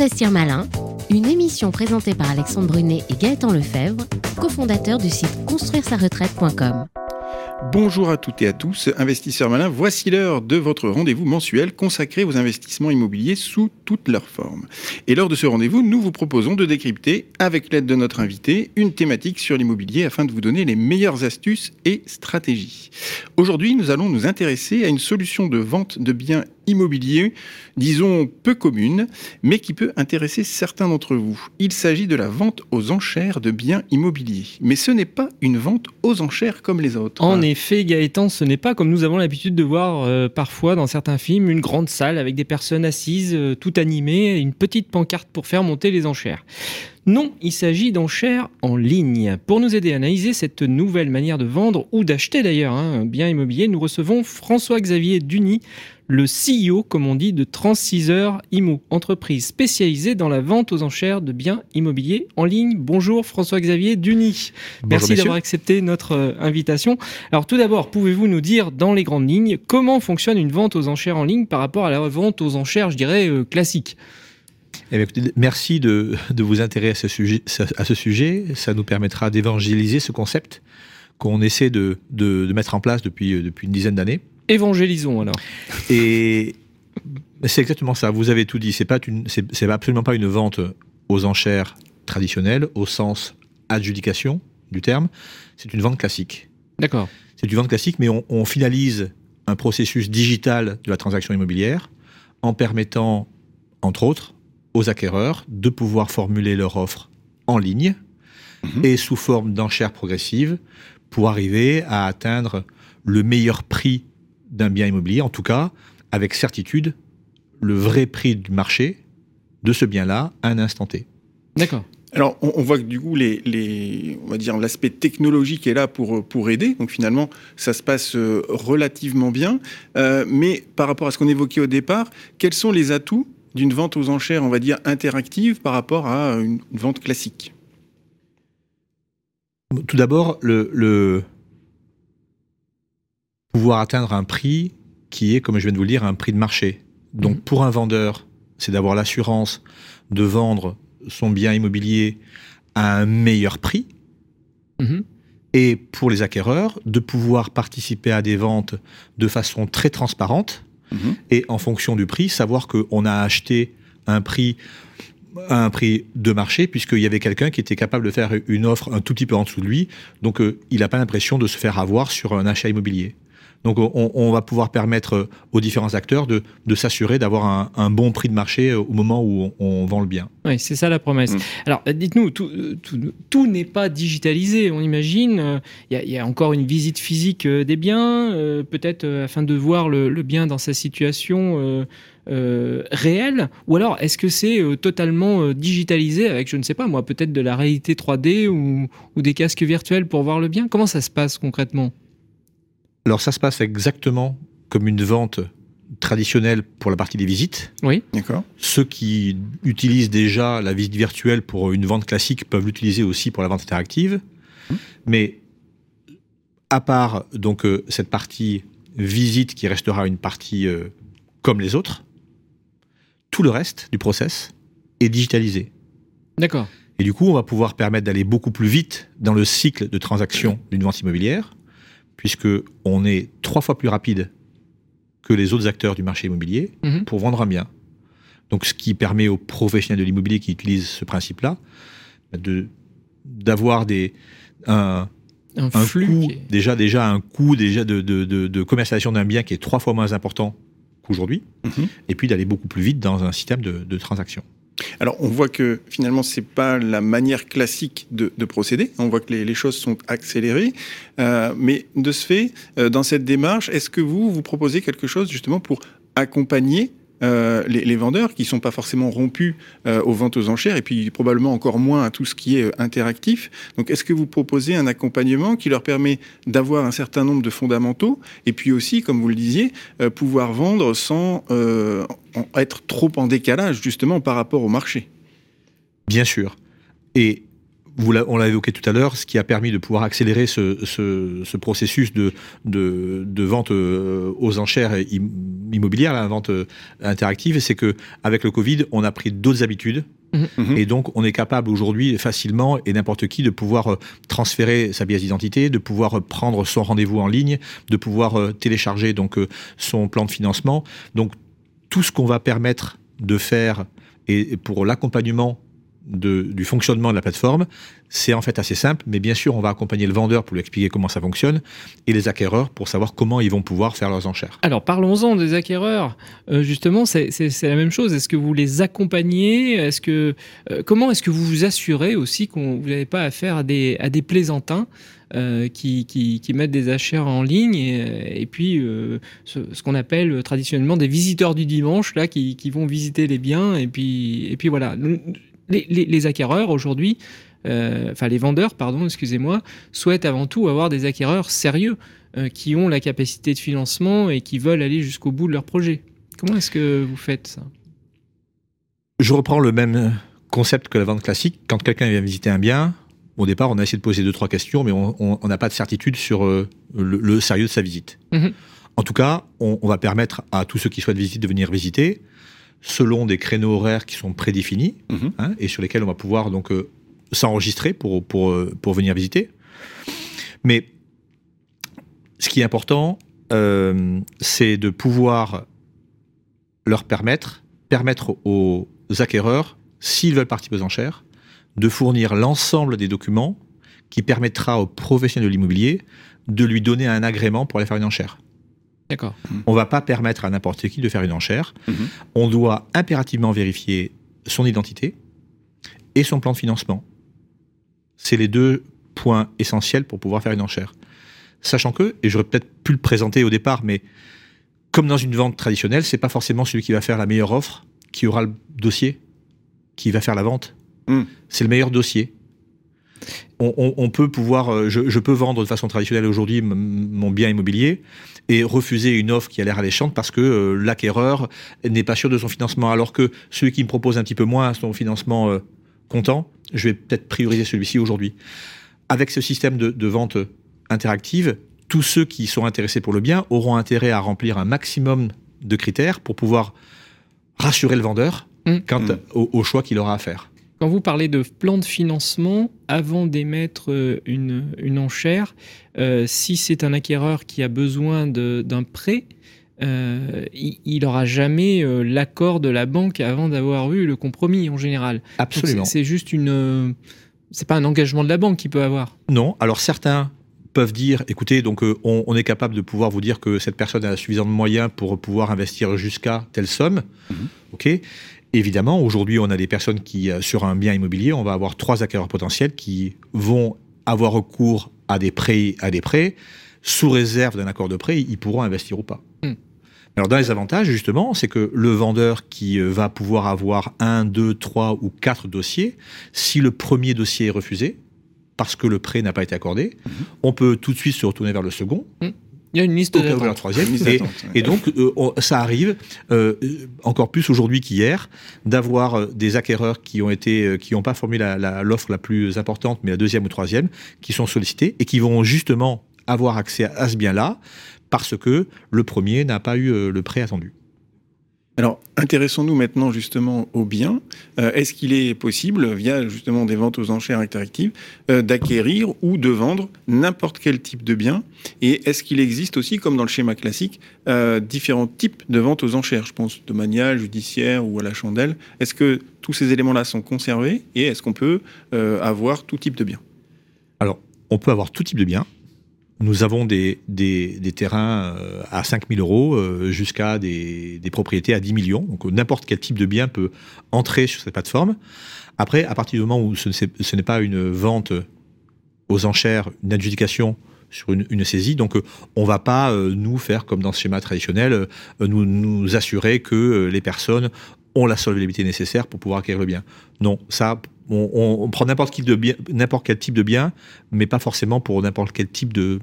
Investir Malin, une émission présentée par Alexandre Brunet et Gaëtan Lefebvre, cofondateurs du site construire-sa-retraite.com. Bonjour à toutes et à tous, investisseurs malins, voici l'heure de votre rendez-vous mensuel consacré aux investissements immobiliers sous toutes leurs formes. Et lors de ce rendez-vous, nous vous proposons de décrypter, avec l'aide de notre invité, une thématique sur l'immobilier afin de vous donner les meilleures astuces et stratégies. Aujourd'hui, nous allons nous intéresser à une solution de vente de biens immobiliers, disons peu commune, mais qui peut intéresser certains d'entre vous. Il s'agit de la vente aux enchères de biens immobiliers. Mais ce n'est pas une vente aux enchères comme les autres. En effet, Gaëtan, ce n'est pas comme nous avons l'habitude de voir euh, parfois dans certains films, une grande salle avec des personnes assises, euh, tout animées, et une petite pancarte pour faire monter les enchères. Non, il s'agit d'enchères en ligne. Pour nous aider à analyser cette nouvelle manière de vendre ou d'acheter d'ailleurs hein, un bien immobilier, nous recevons François-Xavier Duny, le CEO, comme on dit, de Transciseur Imo, entreprise spécialisée dans la vente aux enchères de biens immobiliers en ligne. Bonjour François-Xavier Duny. Merci d'avoir accepté notre euh, invitation. Alors tout d'abord, pouvez-vous nous dire dans les grandes lignes comment fonctionne une vente aux enchères en ligne par rapport à la vente aux enchères, je dirais, euh, classique? Eh merci de, vous intéresser à ce sujet. Ça nous permettra d'évangéliser ce concept qu'on essaie de, mettre en place depuis, euh, depuis une dizaine d'années. Évangélisons alors. Et c'est exactement ça. Vous avez tout dit. C'est pas c'est absolument pas une vente aux enchères traditionnelles au sens adjudication du terme. C'est une vente classique. D'accord. C'est une vente classique, mais on, finalise un processus digital de la transaction immobilière en permettant, entre autres, aux acquéreurs de pouvoir formuler leur offre en ligne mhm. et sous forme d'enchères progressives pour arriver à atteindre le meilleur prix d'un bien immobilier, en tout cas avec certitude le vrai prix du marché de ce bien-là à un instant T. D'accord. Alors, on, voit que du coup, les, on va dire l'aspect technologique est là pour, pour aider. Donc, finalement, ça se passe euh, relativement bien. Euh, mais par rapport à ce qu'on évoquait au départ, quels sont les atouts d'une vente aux enchères, on va dire, interactive par rapport à une, vente classique Tout d'abord, le, pouvoir atteindre un prix qui est, comme je viens de vous le dire, un prix de marché. Donc mhm. pour un vendeur, c'est d'avoir l'assurance de vendre son bien immobilier à un meilleur prix. Mhm. Et pour les acquéreurs, de pouvoir participer à des ventes de façon très transparente. Mhm. Et en fonction du prix, savoir qu'on a acheté un prix à un prix de marché, puisqu'il y avait quelqu'un qui était capable de faire une offre un tout petit peu en dessous de lui. Donc, euh, il n'a pas l'impression de se faire avoir sur un achat immobilier. Donc on, va pouvoir permettre euh, aux différents acteurs de, s'assurer d'avoir un, bon prix de marché euh, au moment où on, vend le bien. Oui, c'est ça la promesse. Mm. Alors dites-nous, euh, tout, n'est pas digitalisé, on imagine. Il y, a encore une visite physique des biens, peut-être afin de voir le, bien dans sa situation. réelle ou alors est-ce que c'est totalement digitalisé avec je ne sais pas moi peut-être de la réalité 3D ou, des casques virtuels pour voir le bien? Comment ça se passe concrètement? Alors ça se passe exactement comme une vente traditionnelle pour la partie des visites. Oui. D'accord. Ceux qui utilisent déjà la visite virtuelle pour une vente classique peuvent l'utiliser aussi pour la vente interactive. Mmh. Mais à part donc euh, cette partie visite qui restera une partie euh, comme les autres, tout le reste du process est digitalisé. D'accord. Et du coup, on va pouvoir permettre d'aller beaucoup plus vite dans le cycle de transaction d'une vente immobilière puisque on est trois fois plus rapide que les autres acteurs du marché immobilier mhm. pour vendre un bien. Donc, ce qui permet aux professionnels de l'immobilier qui utilisent ce principe-là de d'avoir des un, flux déjà déjà un coût déjà de, de, commercialisation d'un bien qui est trois fois moins important qu'aujourd'hui, mhm. et puis d'aller beaucoup plus vite dans un système de transaction. Alors, on voit que finalement, c'est pas la manière classique de, procéder. On voit que les, choses sont accélérées. Euh, mais de ce fait, euh, dans cette démarche, est-ce que vous, vous proposez quelque chose justement pour accompagner euh, les, vendeurs qui sont pas forcément rompus euh, aux ventes aux enchères et puis probablement encore moins à tout ce qui est euh, interactif. Donc est-ce que vous proposez un accompagnement qui leur permet d'avoir un certain nombre de fondamentaux et puis aussi, comme vous le disiez, pouvoir vendre sans être trop en décalage justement par rapport au marché? Bien sûr. Et vous on l'a évoqué tout à l'heure, ce qui a permis de pouvoir accélérer ce, ce- ce processus de, de, de vente euh, aux enchères im- immobilières, la vente euh, interactive, c'est que avec le Covid, on a pris d'autres habitudes. Mhm. Et donc, on est capable aujourd'hui facilement et n'importe qui de pouvoir euh, transférer sa pièce d'identité, de pouvoir prendre son rendez-vous en ligne, de pouvoir télécharger donc son plan de financement. Donc, tout ce qu'on va permettre de faire et pour l'accompagnement du fonctionnement de la plateforme, c'est en fait assez simple, mais bien sûr, on va accompagner le vendeur pour lui expliquer comment ça fonctionne et les acquéreurs pour savoir comment ils vont pouvoir faire leurs enchères. Alors parlons-en des acquéreurs. Euh, justement, c'est la même chose. Est-ce que vous les accompagnez? Est-ce que euh, comment est-ce que vous vous assurez aussi qu'on vous n'avez pas affaire à des plaisantins euh, qui, mettent des achats en ligne et, puis ce, ce qu'on appelle traditionnellement des visiteurs du dimanche là qui, qui vont visiter les biens et puis et puis voilà. Les, les, les acquéreurs aujourd'hui. euh, Enfin, les vendeurs, pardon, excusez-moi, souhaitent avant tout avoir des acquéreurs sérieux euh, qui ont la capacité de financement et qui veulent aller jusqu'au bout de leur projet. Comment est-ce que vous faites ça? Je reprends le même concept que la vente classique. Quand quelqu'un vient visiter un bien, au départ, on a essayé de poser deux, trois questions, mais on n'a pas de certitude sur euh, le, le sérieux de sa visite. Mhm. En tout cas, on, on va permettre à tous ceux qui souhaitent visiter de venir visiter selon des créneaux horaires qui sont prédéfinis Mhm. hein, et sur lesquels on va pouvoir donc euh, s'enregistrer pour, pour, euh, pour venir visiter. Mais ce qui est important, euh, c'est de pouvoir leur permettre, permettre aux acquéreurs, s'ils veulent participer aux enchères, de fournir l'ensemble des documents qui permettra aux professionnels de l'immobilier de lui donner un agrément pour aller faire une enchère. D'accord. On va pas permettre à n'importe qui de faire une enchère. Mhm. On doit impérativement vérifier son identité et son plan de financement. C'est les deux points essentiels pour pouvoir faire une enchère. Sachant que, et j'aurais peut-être pu le présenter au départ, mais comme dans une vente traditionnelle, c'est pas forcément celui qui va faire la meilleure offre qui aura le dossier, qui va faire la vente. Mm. C'est le meilleur dossier. On, on- on peut pouvoir, euh, je, je peux vendre de façon traditionnelle aujourd'hui mon bien immobilier et refuser une offre qui a l'air alléchante parce que euh, l'acquéreur n'est pas sûr de son financement, alors que celui qui me propose un petit peu moins son financement euh, comptant, je vais peut-être prioriser celui-ci aujourd'hui. Avec ce système de, de vente interactive, tous ceux qui sont intéressés pour le bien auront intérêt à remplir un maximum de critères pour pouvoir rassurer le vendeur Mm. quant Mm. au, au choix qu'il aura à faire. Quand vous parlez de plan de financement, avant d'émettre euh, une, une enchère, euh, si c'est un acquéreur qui a besoin d'un prêt, euh, il n'aura jamais euh, l'accord de la banque avant d'avoir eu le compromis en général. Absolument. c'est- juste une. euh, C'est pas un engagement de la banque qu'il peut avoir. Non. Alors certains peuvent dire, écoutez, donc euh, on, on est capable de pouvoir vous dire que cette personne a suffisamment de moyens pour pouvoir investir jusqu'à telle somme. Mhm. Ok. Évidemment, aujourd'hui, on a des personnes qui, euh, sur un bien immobilier, on va avoir trois acquéreurs potentiels qui vont avoir recours à des prêts, à des prêts. Sous réserve d'un accord de prêt, ils pourront investir ou pas. Hmm. Alors, dans les avantages, justement, c'est que le vendeur qui euh, va pouvoir avoir un, deux, trois ou quatre dossiers, si le premier dossier est refusé, parce que le prêt n'a pas été accordé, Mhm. on peut tout de suite se retourner vers le second, Il y a une liste le d'attente. troisième, et, donc, euh, on- ça arrive euh, encore plus aujourd'hui qu'hier d'avoir euh, des acquéreurs qui ont été, qui n'ont pas formé la- la- l'offre la, plus importante, mais la deuxième ou troisième, qui sont sollicités et qui vont justement avoir accès à, à ce bien-là parce que le premier n'a pas eu le prêt attendu. Alors, intéressons-nous maintenant justement aux biens. Euh, Est-ce qu'il est possible, via justement des ventes aux enchères interactives, euh, d'acquérir ou de vendre n'importe quel type de bien? Et est-ce qu'il existe aussi, comme dans le schéma classique, euh, différents types de ventes aux enchères? Je pense domanial, judiciaire ou à la chandelle. Est-ce que tous ces éléments-là sont conservés et est-ce qu'on peut avoir tout type de biens On peut avoir tout type de biens. Nous avons des, des, terrains euh, à 5 000 euros euh, jusqu'à des, des propriétés à 10 millions. Donc n'importe quel type de bien peut entrer sur cette plateforme. Après, à partir du moment où ce ne n'est pas une vente aux enchères, une adjudication sur une, saisie, donc euh, on va pas, nous, faire comme dans ce schéma traditionnel, nous, nous assurer que les personnes ont la solvabilité nécessaire pour pouvoir acquérir le bien. Non, ça, on, on- on prend n'importe qui de bien- n'importe quel type de bien, mais pas forcément pour n'importe quel type de,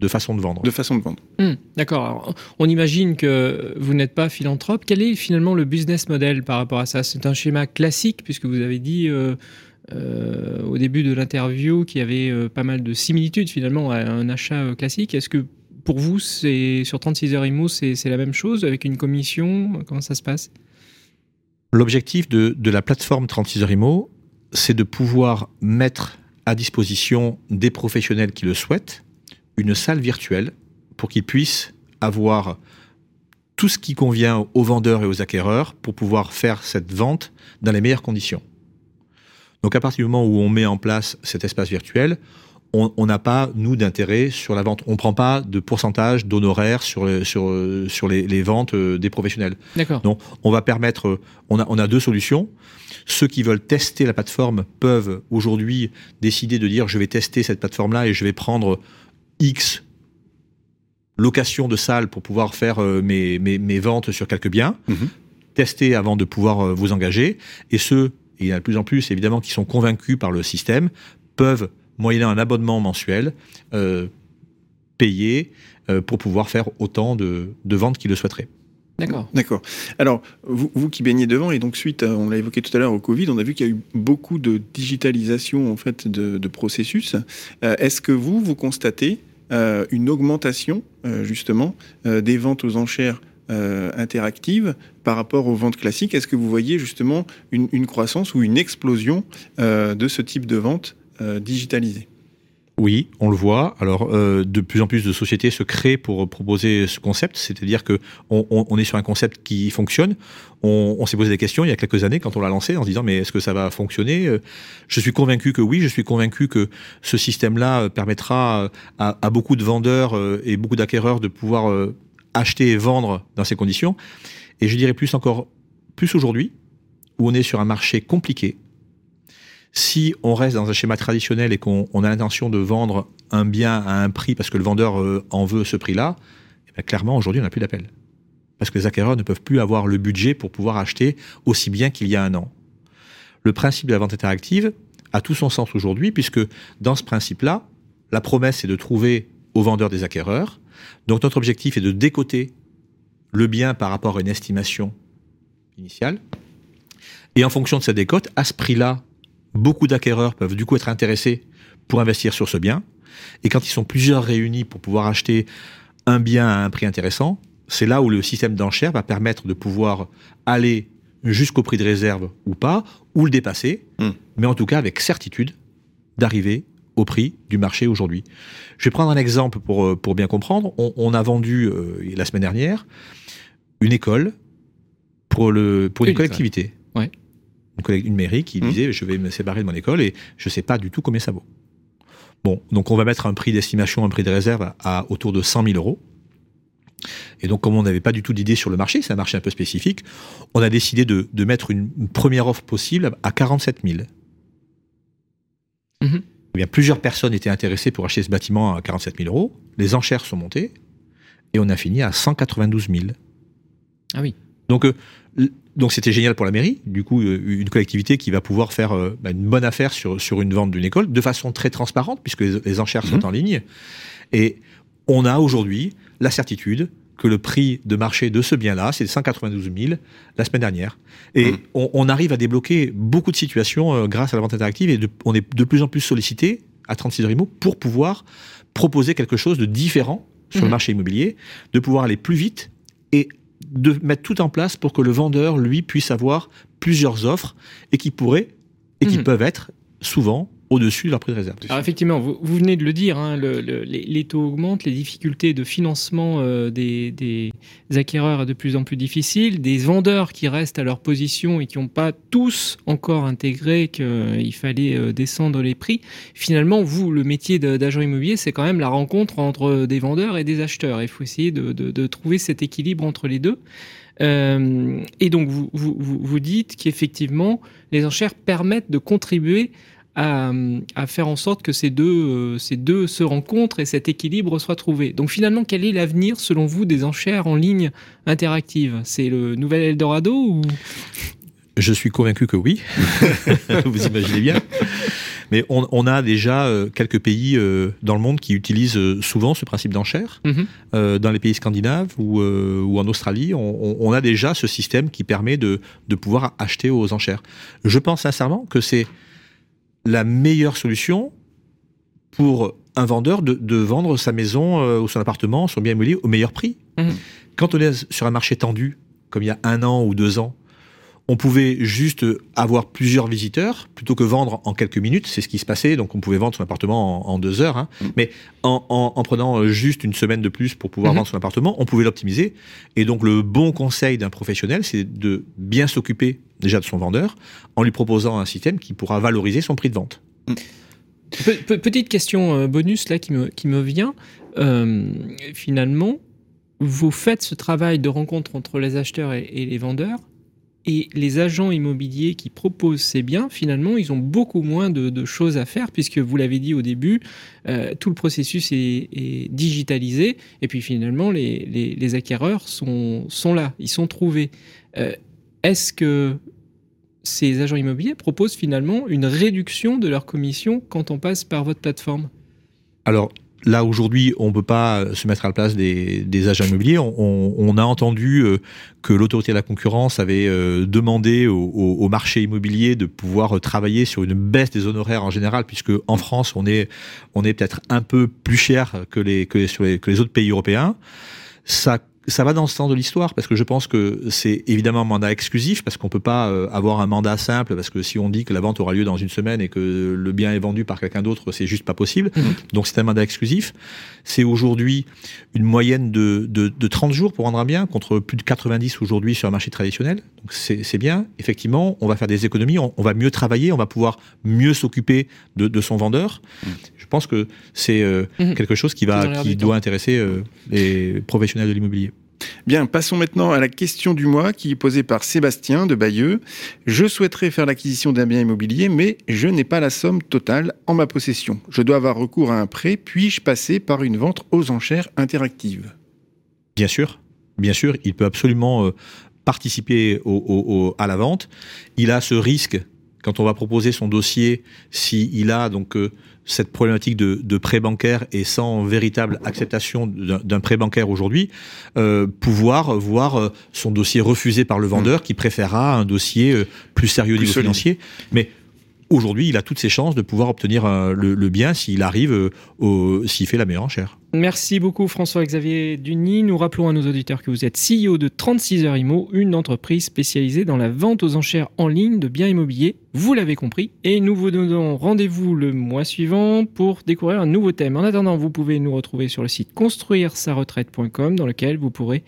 de façon de vendre. de façon de vendre Hmm, D'accord. Alors, On imagine que vous n'êtes pas philanthrope. Quel est finalement le business model par rapport à ça? C'est un schéma classique, puisque vous avez dit euh, euh, au début de l'interview qu'il y avait euh, pas mal de similitudes finalement à un achat euh, classique. Est-ce que pour vous, c'est sur 36 heures IMO, c'est c'est la même chose avec une commission? Comment ça se passe? L'objectif de, la plateforme 36 heures c'est de pouvoir mettre à disposition des professionnels qui le souhaitent une salle virtuelle pour qu'ils puissent avoir tout ce qui convient aux vendeurs et aux acquéreurs pour pouvoir faire cette vente dans les meilleures conditions. Donc à partir du moment où on met en place cet espace virtuel, on n'a pas, nous, d'intérêt sur la vente. On ne prend pas de pourcentage d'honoraires sur, sur, sur les, les ventes euh, des professionnels. D'accord. Donc, on va permettre. euh, On a, on a deux solutions. Ceux qui veulent tester la plateforme peuvent aujourd'hui décider de dire je vais tester cette plateforme-là et je vais prendre X location de salle pour pouvoir faire euh, mes, mes, mes ventes sur quelques biens. Mhm. Tester avant de pouvoir vous engager. Et ceux, et il y en a de plus en plus évidemment, qui sont convaincus par le système, peuvent, moyennant un abonnement mensuel, euh, payer euh, pour pouvoir faire autant de, de ventes qu'ils le souhaiteraient. D'accord. D'accord. Alors, vous, vous qui baignez devant, et donc suite, à- on l'a évoqué tout à l'heure au Covid, on a vu qu'il y a eu beaucoup de digitalisation en fait de, de processus. Euh, Est-ce que vous, vous constatez euh, une augmentation euh, justement euh, des ventes aux enchères euh, interactives par rapport aux ventes classiques? Est-ce que vous voyez justement une, une croissance ou une explosion euh, de ce type de vente euh, digitalisée Oui, on le voit. Alors, euh, de plus en plus de sociétés se créent pour proposer ce concept, c'est-à-dire que on, est sur un concept qui fonctionne. On, s'est posé des questions il y a quelques années quand on l'a lancé en se disant mais est-ce que ça va fonctionner? Euh, Je suis convaincu que oui. Je suis convaincu que ce système-là euh, permettra euh, à, à beaucoup de vendeurs euh, et beaucoup d'acquéreurs de pouvoir euh, acheter et vendre dans ces conditions. Et je dirais plus encore, plus aujourd'hui, où on est sur un marché compliqué, si on reste dans un schéma traditionnel et qu'on on a l'intention de vendre un bien à un prix parce que le vendeur euh, en veut ce prix-là, eh ben, clairement aujourd'hui on n'a plus d'appel. Parce que les acquéreurs ne peuvent plus avoir le budget pour pouvoir acheter aussi bien qu'il y a un an. Le principe de la vente interactive a tout son sens aujourd'hui puisque dans ce principe-là, la promesse est de trouver aux vendeurs des acquéreurs. Donc notre objectif est de décoter le bien par rapport à une estimation initiale. Et en fonction de cette décote, à ce prix-là, beaucoup d'acquéreurs peuvent du coup être intéressés pour investir sur ce bien. Et quand ils sont plusieurs réunis pour pouvoir acheter un bien à un prix intéressant, c'est là où le système d'enchères va permettre de pouvoir aller jusqu'au prix de réserve ou pas, ou le dépasser, Mm. mais en tout cas avec certitude d'arriver au prix du marché aujourd'hui. Je vais prendre un exemple pour, euh, pour bien comprendre. On, on a vendu euh, la semaine dernière une école pour, le, pour une, collectivité. Ouais. Une, une mairie qui Mhm. disait je vais me séparer de mon école et je ne sais pas du tout combien ça vaut. Bon, donc on va mettre un prix d'estimation, un prix de réserve à, à autour de 100 000 euros. Et donc, comme on n'avait pas du tout d'idée sur le marché, c'est un marché un peu spécifique, on a décidé de, de mettre une, une première offre possible à 47 000. Mhm. Eh bien, plusieurs personnes étaient intéressées pour acheter ce bâtiment à 47 000 euros. Les enchères sont montées et on a fini à 192 000. Ah oui. Donc, euh, donc c'était génial pour la mairie. Du coup, euh, une collectivité qui va pouvoir faire euh, bah, une bonne affaire sur, sur une vente d'une école de façon très transparente puisque les, les enchères sont en ligne. Et on a aujourd'hui la certitude que le prix de marché de ce bien-là, c'est 192 000 la semaine dernière. Et Mhm. on, on arrive à débloquer beaucoup de situations grâce à la vente interactive et de- on est de plus en plus sollicité à 36 Rimo pour pouvoir proposer quelque chose de différent sur Mhm. le marché immobilier, de pouvoir aller plus vite et de mettre tout en place pour que le vendeur, lui, puisse avoir plusieurs offres et qui pourraient et qui Mhm. peuvent être souvent au-dessus de leur prix de réserve. Alors effectivement, vous, venez de le dire, hein, le- le- les, taux augmentent, les difficultés de financement euh, des, acquéreurs est de plus en plus difficiles, des vendeurs qui restent à leur position et qui n'ont pas tous encore intégré qu'il fallait euh, descendre les prix. Finalement, vous, le métier d'agent immobilier, c'est quand même la rencontre entre des vendeurs et des acheteurs. Il faut essayer de, trouver cet équilibre entre les deux. Euh, et donc, vous, vous dites qu'effectivement, les enchères permettent de contribuer à, à faire en sorte que ces deux, ces deux se rencontrent et cet équilibre soit trouvé. Donc finalement, quel est l'avenir, selon vous, des enchères en ligne interactives? C'est le nouvel Eldorado ou? Je suis convaincu que oui. Vous imaginez bien. Mais on, on a déjà euh, quelques pays euh, dans le monde qui utilisent euh, souvent ce principe d'enchère. Mhm. Dans les pays scandinaves ou, ou en Australie, on, on- on a déjà ce système qui permet de, de pouvoir acheter aux enchères. Je pense sincèrement que c'est la meilleure solution pour un vendeur de, de vendre sa maison euh, ou son appartement, son bien immobilier au meilleur prix. Mhm. Quand on est sur un marché tendu, comme il y a un an ou deux ans, on pouvait juste avoir plusieurs visiteurs plutôt que vendre en quelques minutes. C'est ce qui se passait. Donc, on pouvait vendre son appartement en, en deux heures. hein. Mhm. Mais en, en- en prenant juste une semaine de plus pour pouvoir Mhm. vendre son appartement, on pouvait l'optimiser. Et donc, le bon conseil d'un professionnel, c'est de bien s'occuper déjà de son vendeur en lui proposant un système qui pourra valoriser son prix de vente. Pe- pe- petite question euh, bonus là qui me, qui me vient. Euh, finalement, vous faites ce travail de rencontre entre les acheteurs et, les vendeurs. Et les agents immobiliers qui proposent ces biens, finalement, ils ont beaucoup moins de, choses à faire, puisque vous l'avez dit au début, euh, tout le processus est, digitalisé, et puis finalement, les, les- acquéreurs sont, sont là, ils sont trouvés. Est-ce que ces agents immobiliers proposent finalement une réduction de leur commission quand on passe par votre plateforme Alors là, aujourd'hui, on ne peut pas se mettre à la place des, agents immobiliers. On, a entendu euh, que l'autorité de la concurrence avait euh, demandé au, marché immobilier de pouvoir euh, travailler sur une baisse des honoraires en général, puisque en France, on est, peut-être un peu plus cher que les, que les autres pays européens. Ça ça va dans le sens de l'histoire parce que je pense que c'est évidemment un mandat exclusif parce qu'on peut pas euh, avoir un mandat simple parce que si on dit que la vente aura lieu dans une semaine et que le bien est vendu par quelqu'un d'autre, c'est juste pas possible. Donc c'est un mandat exclusif. C'est aujourd'hui une moyenne de, de, de 30 jours pour vendre un bien contre plus de 90 aujourd'hui sur un marché traditionnel. Donc c'est bien. Effectivement, on va faire des économies, on, on va mieux travailler, on va pouvoir mieux s'occuper de, de son vendeur. Je pense que c'est euh, Mhm. quelque chose qui va qui doit intéresser euh, les professionnels de l'immobilier. Bien, passons maintenant à la question du mois qui est posée par Sébastien de Bayeux. Je souhaiterais faire l'acquisition d'un bien immobilier, mais je n'ai pas la somme totale en ma possession. Je dois avoir recours à un prêt, puis-je passer par une vente aux enchères interactives? Bien sûr, bien sûr, il peut absolument euh, participer à la vente. Il a ce risque quand on va proposer son dossier, s'il a donc euh, cette problématique de, de prêt bancaire et sans véritable acceptation d'un prêt bancaire aujourd'hui, euh, pouvoir voir euh, son dossier refusé par le vendeur qui préférera un dossier euh, plus sérieux Plus niveau solide. financier. Mais aujourd'hui, il a toutes ses chances de pouvoir obtenir euh, le, bien s'il arrive, euh, s'il fait la meilleure enchère. Merci beaucoup François-Xavier Duny. Nous rappelons à nos auditeurs que vous êtes CEO de 36 heures IMO, une entreprise spécialisée dans la vente aux enchères en ligne de biens immobiliers. Vous l'avez compris. Et nous vous donnons rendez-vous le mois suivant pour découvrir un nouveau thème. En attendant, vous pouvez nous retrouver sur le site construire-sa-retraite.com dans lequel vous pourrez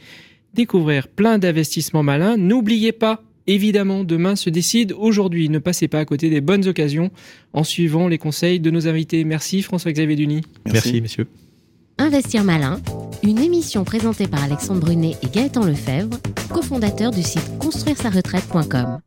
découvrir plein d'investissements malins. N'oubliez pas, évidemment, demain se décide aujourd'hui. Ne passez pas à côté des bonnes occasions en suivant les conseils de nos invités. Merci François-Xavier Duny. Merci messieurs. Investir malin, une émission présentée par Alexandre Brunet et Gaëtan Lefebvre, cofondateurs du site construire-sa-retraite.com.